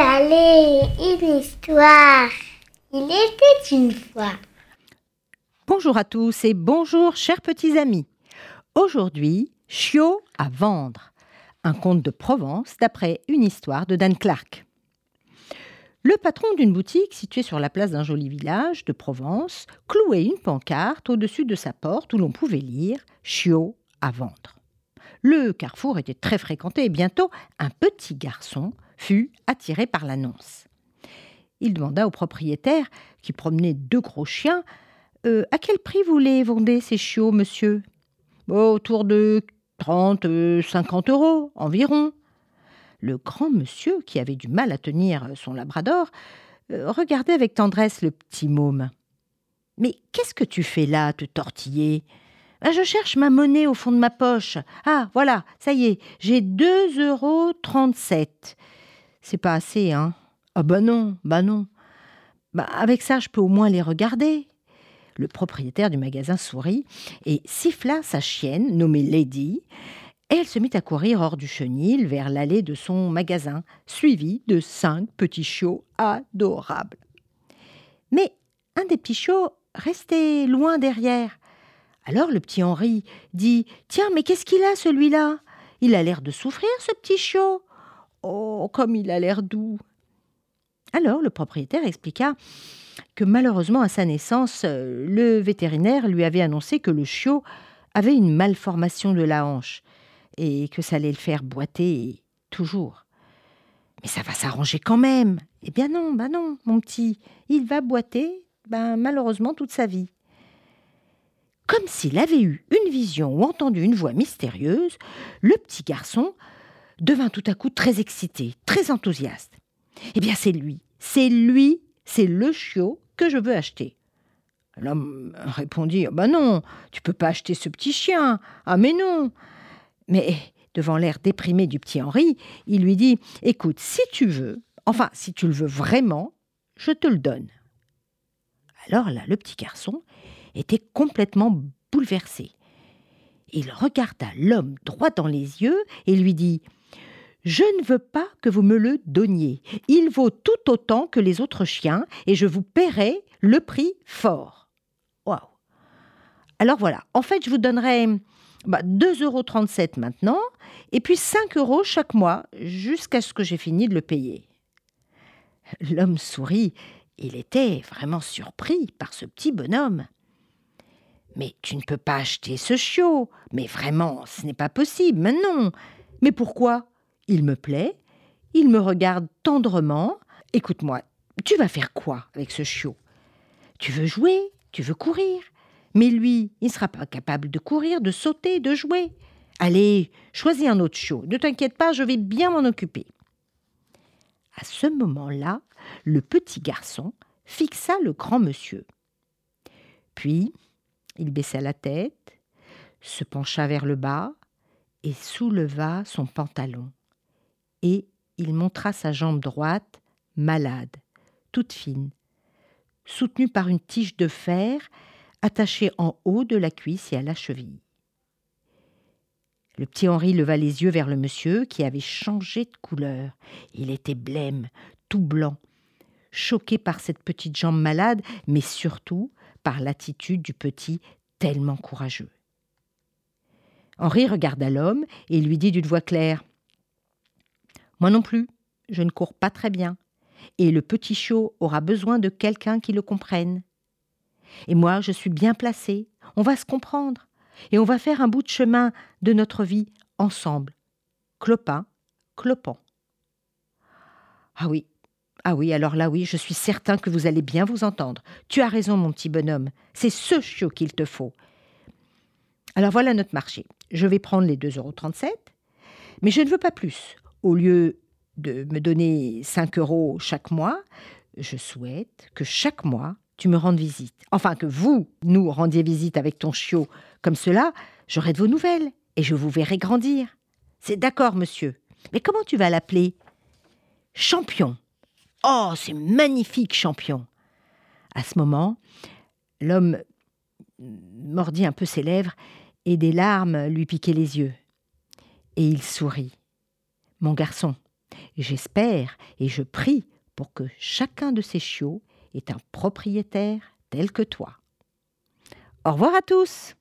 allez, une histoire. Il était une fois. Bonjour à tous et bonjour chers petits amis. Aujourd'hui, Chiot à vendre, un conte de Provence d'après une histoire de Dan Clark. Le patron d'une boutique située sur la place d'un joli village de Provence clouait une pancarte au-dessus de sa porte où l'on pouvait lire Chiot à vendre. Le carrefour était très fréquenté et bientôt un petit garçon fut attiré par l'annonce. Il demanda au propriétaire, qui promenait deux gros chiens, euh, À quel prix vous les vendez ces chiots, monsieur? Autour de 30, 50 euh, euros environ. Le grand monsieur, qui avait du mal à tenir son labrador, euh, regardait avec tendresse le petit môme. Mais qu'est-ce que tu fais là, te tortiller ben, Je cherche ma monnaie au fond de ma poche. Ah, voilà, ça y est, j'ai deux euros trente-sept. C'est pas assez, hein Ah bah non, bah non. Bah avec ça, je peux au moins les regarder. Le propriétaire du magasin sourit et siffla sa chienne, nommée Lady, et elle se mit à courir hors du chenil vers l'allée de son magasin, suivie de cinq petits chiots adorables. Mais un des petits chiots restait loin derrière. Alors le petit Henri dit Tiens, mais qu'est-ce qu'il a celui-là? Il a l'air de souffrir, ce petit chiot. Oh, comme il a l'air doux. Alors le propriétaire expliqua que malheureusement à sa naissance, le vétérinaire lui avait annoncé que le chiot avait une malformation de la hanche et que ça allait le faire boiter toujours. Mais ça va s'arranger quand même. Eh bien non, ben non, mon petit, il va boiter, ben malheureusement toute sa vie. Comme s'il avait eu une vision ou entendu une voix mystérieuse, le petit garçon devint tout à coup très excité, très enthousiaste. Eh bien, c'est lui, c'est lui, c'est le chiot que je veux acheter. L'homme répondit Ben non, tu peux pas acheter ce petit chien. Ah, mais non Mais, devant l'air déprimé du petit Henri, il lui dit Écoute, si tu veux, enfin, si tu le veux vraiment, je te le donne. Alors là, le petit garçon était complètement bouleversé. Il regarda l'homme droit dans les yeux et lui dit je ne veux pas que vous me le donniez. Il vaut tout autant que les autres chiens et je vous paierai le prix fort. Waouh Alors voilà, en fait, je vous donnerai bah, 2,37 euros maintenant et puis 5 euros chaque mois jusqu'à ce que j'ai fini de le payer. L'homme sourit. Il était vraiment surpris par ce petit bonhomme. Mais tu ne peux pas acheter ce chiot. Mais vraiment, ce n'est pas possible. Mais non. Mais pourquoi? Il me plaît, il me regarde tendrement. Écoute-moi, tu vas faire quoi avec ce chiot? Tu veux jouer? Tu veux courir? Mais lui, il ne sera pas capable de courir, de sauter, de jouer. Allez, choisis un autre chiot. Ne t'inquiète pas, je vais bien m'en occuper. À ce moment-là, le petit garçon fixa le grand monsieur. Puis, il baissa la tête, se pencha vers le bas et souleva son pantalon et il montra sa jambe droite, malade, toute fine, soutenue par une tige de fer attachée en haut de la cuisse et à la cheville. Le petit Henri leva les yeux vers le monsieur qui avait changé de couleur. Il était blême, tout blanc, choqué par cette petite jambe malade, mais surtout par l'attitude du petit tellement courageux. Henri regarda l'homme et lui dit d'une voix claire moi non plus, je ne cours pas très bien, et le petit chiot aura besoin de quelqu'un qui le comprenne. Et moi, je suis bien placée, on va se comprendre, et on va faire un bout de chemin de notre vie ensemble. Clopin, clopant. Ah oui, ah oui, alors là oui, je suis certain que vous allez bien vous entendre. Tu as raison, mon petit bonhomme, c'est ce chiot qu'il te faut. Alors voilà notre marché. Je vais prendre les 2,37 euros, mais je ne veux pas plus au lieu de me donner 5 euros chaque mois, je souhaite que chaque mois, tu me rendes visite. Enfin, que vous nous rendiez visite avec ton chiot. Comme cela, j'aurai de vos nouvelles et je vous verrai grandir. C'est d'accord, monsieur. Mais comment tu vas l'appeler? Champion. Oh, c'est magnifique, champion. À ce moment, l'homme mordit un peu ses lèvres et des larmes lui piquaient les yeux. Et il sourit. Mon garçon, j'espère et je prie pour que chacun de ces chiots est un propriétaire tel que toi. Au revoir à tous.